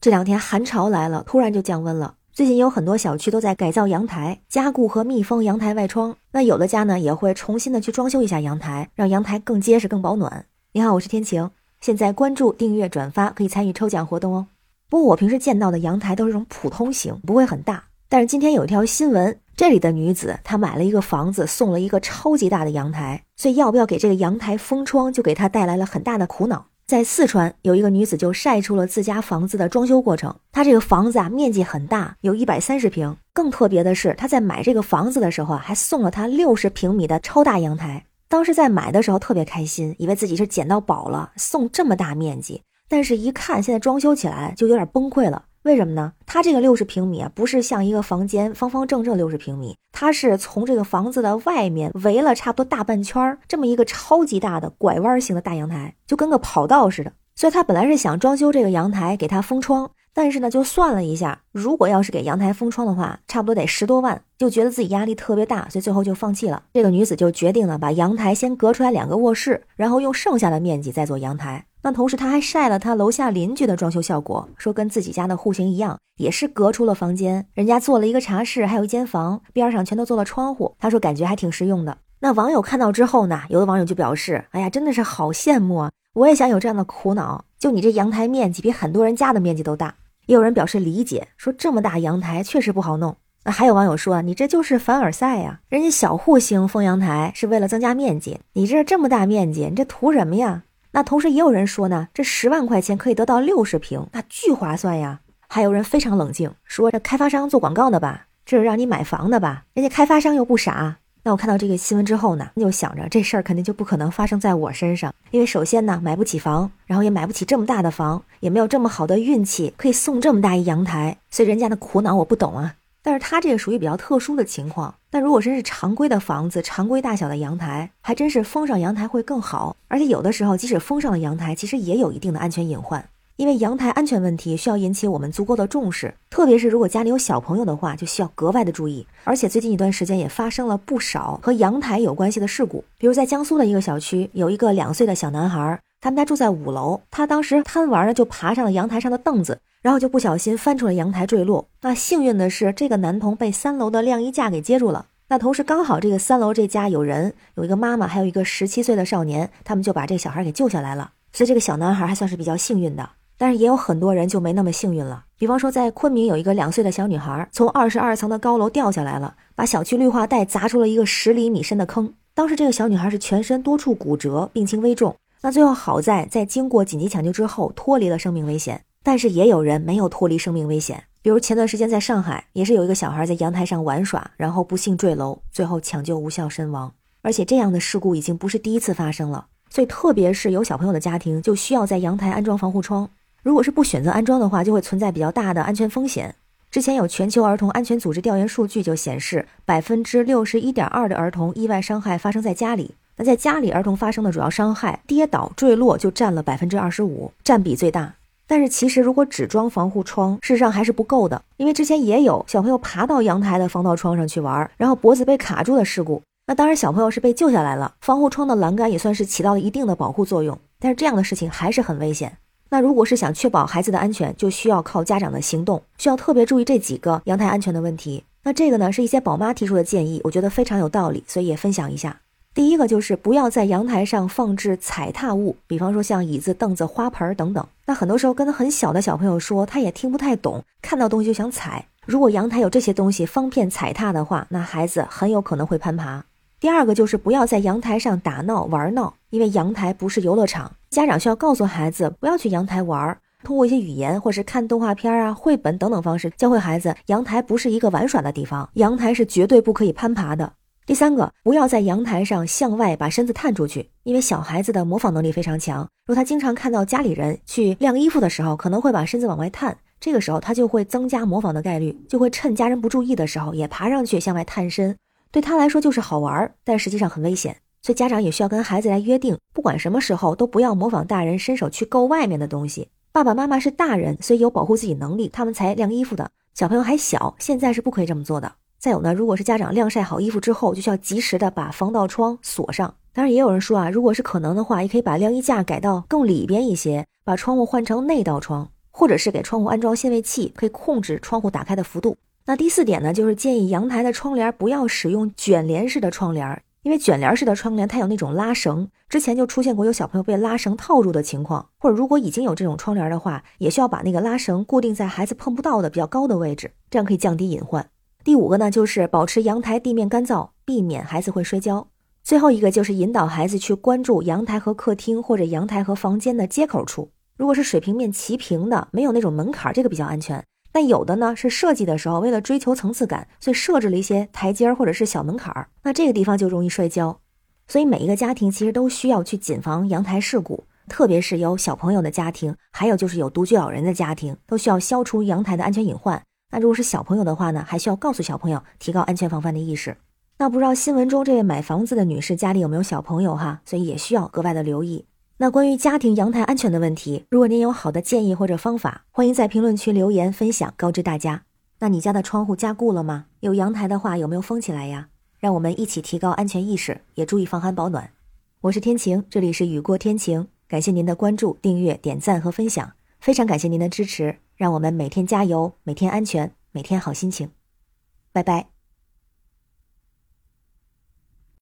这两天寒潮来了，突然就降温了。最近有很多小区都在改造阳台，加固和密封阳台外窗。那有的家呢也会重新的去装修一下阳台，让阳台更结实、更保暖。你好，我是天晴，现在关注、订阅、转发可以参与抽奖活动哦。不过我平时见到的阳台都是这种普通型，不会很大。但是今天有一条新闻，这里的女子她买了一个房子，送了一个超级大的阳台，所以要不要给这个阳台封窗，就给她带来了很大的苦恼。在四川，有一个女子就晒出了自家房子的装修过程。她这个房子啊，面积很大，有一百三十平。更特别的是，她在买这个房子的时候啊，还送了她六十平米的超大阳台。当时在买的时候特别开心，以为自己是捡到宝了，送这么大面积。但是，一看现在装修起来就有点崩溃了。为什么呢？它这个六十平米啊，不是像一个房间方方正正六十平米，它是从这个房子的外面围了差不多大半圈儿，这么一个超级大的拐弯型的大阳台，就跟个跑道似的。所以他本来是想装修这个阳台，给它封窗，但是呢，就算了一下，如果要是给阳台封窗的话，差不多得十多万，就觉得自己压力特别大，所以最后就放弃了。这个女子就决定了把阳台先隔出来两个卧室，然后用剩下的面积再做阳台。那同时，她还晒了她楼下邻居的装修效果，说跟自己家的户型一样，也是隔出了房间，人家做了一个茶室，还有一间房，边上全都做了窗户。她说感觉还挺实用的。那网友看到之后呢，有的网友就表示，哎呀，真的是好羡慕啊，我也想有这样的苦恼。就你这阳台面积比很多人家的面积都大。也有人表示理解，说这么大阳台确实不好弄。那还有网友说，你这就是凡尔赛呀，人家小户型封阳台是为了增加面积，你这这么大面积，你这图什么呀？那同时也有人说呢，这十万块钱可以得到六十平，那巨划算呀。还有人非常冷静，说这开发商做广告的吧，这是让你买房的吧？人家开发商又不傻。那我看到这个新闻之后呢，就想着这事儿肯定就不可能发生在我身上，因为首先呢买不起房，然后也买不起这么大的房，也没有这么好的运气可以送这么大一阳台，所以人家的苦恼我不懂啊。但是他这个属于比较特殊的情况。但如果真是常规的房子，常规大小的阳台，还真是封上阳台会更好。而且有的时候，即使封上了阳台，其实也有一定的安全隐患。因为阳台安全问题需要引起我们足够的重视，特别是如果家里有小朋友的话，就需要格外的注意。而且最近一段时间也发生了不少和阳台有关系的事故，比如在江苏的一个小区，有一个两岁的小男孩，他们家住在五楼，他当时贪玩呢，就爬上了阳台上的凳子。然后就不小心翻出了阳台坠落。那幸运的是，这个男童被三楼的晾衣架给接住了。那同时刚好这个三楼这家有人，有一个妈妈，还有一个十七岁的少年，他们就把这个小孩给救下来了。所以这个小男孩还算是比较幸运的。但是也有很多人就没那么幸运了。比方说在昆明有一个两岁的小女孩，从二十二层的高楼掉下来了，把小区绿化带砸出了一个十厘米深的坑。当时这个小女孩是全身多处骨折，病情危重。那最后好在在经过紧急抢救之后脱离了生命危险。但是也有人没有脱离生命危险，比如前段时间在上海，也是有一个小孩在阳台上玩耍，然后不幸坠楼，最后抢救无效身亡。而且这样的事故已经不是第一次发生了，所以特别是有小朋友的家庭，就需要在阳台安装防护窗。如果是不选择安装的话，就会存在比较大的安全风险。之前有全球儿童安全组织调研数据就显示，百分之六十一点二的儿童意外伤害发生在家里。那在家里儿童发生的主要伤害，跌倒、坠落就占了百分之二十五，占比最大。但是其实，如果只装防护窗，事实上还是不够的，因为之前也有小朋友爬到阳台的防盗窗上去玩，然后脖子被卡住的事故。那当然，小朋友是被救下来了，防护窗的栏杆也算是起到了一定的保护作用。但是这样的事情还是很危险。那如果是想确保孩子的安全，就需要靠家长的行动，需要特别注意这几个阳台安全的问题。那这个呢，是一些宝妈提出的建议，我觉得非常有道理，所以也分享一下。第一个就是不要在阳台上放置踩踏物，比方说像椅子、凳子、花盆等等。那很多时候跟很小的小朋友说，他也听不太懂，看到东西就想踩。如果阳台有这些东西方便踩踏的话，那孩子很有可能会攀爬。第二个就是不要在阳台上打闹玩闹，因为阳台不是游乐场。家长需要告诉孩子不要去阳台玩儿，通过一些语言或是看动画片啊、绘本等等方式教会孩子，阳台不是一个玩耍的地方，阳台是绝对不可以攀爬的。第三个，不要在阳台上向外把身子探出去，因为小孩子的模仿能力非常强。如果他经常看到家里人去晾衣服的时候，可能会把身子往外探，这个时候他就会增加模仿的概率，就会趁家人不注意的时候也爬上去向外探身。对他来说就是好玩儿，但实际上很危险。所以家长也需要跟孩子来约定，不管什么时候都不要模仿大人伸手去够外面的东西。爸爸妈妈是大人，所以有保护自己能力，他们才晾衣服的。小朋友还小，现在是不可以这么做的。再有呢，如果是家长晾晒好衣服之后，就需要及时的把防盗窗锁上。当然，也有人说啊，如果是可能的话，也可以把晾衣架改到更里边一些，把窗户换成内道窗。或者是给窗户安装限位器，可以控制窗户打开的幅度。那第四点呢，就是建议阳台的窗帘不要使用卷帘式的窗帘，因为卷帘式的窗帘它有那种拉绳，之前就出现过有小朋友被拉绳套住的情况。或者如果已经有这种窗帘的话，也需要把那个拉绳固定在孩子碰不到的比较高的位置，这样可以降低隐患。第五个呢，就是保持阳台地面干燥，避免孩子会摔跤。最后一个就是引导孩子去关注阳台和客厅或者阳台和房间的接口处，如果是水平面齐平的，没有那种门槛，这个比较安全。但有的呢是设计的时候为了追求层次感，所以设置了一些台阶儿或者是小门槛儿，那这个地方就容易摔跤。所以每一个家庭其实都需要去谨防阳台事故，特别是有小朋友的家庭，还有就是有独居老人的家庭，都需要消除阳台的安全隐患。那如果是小朋友的话呢，还需要告诉小朋友提高安全防范的意识。那不知道新闻中这位买房子的女士家里有没有小朋友哈？所以也需要格外的留意。那关于家庭阳台安全的问题，如果您有好的建议或者方法，欢迎在评论区留言分享，告知大家。那你家的窗户加固了吗？有阳台的话，有没有封起来呀？让我们一起提高安全意识，也注意防寒保暖。我是天晴，这里是雨过天晴，感谢您的关注、订阅、点赞和分享，非常感谢您的支持，让我们每天加油，每天安全，每天好心情。拜拜。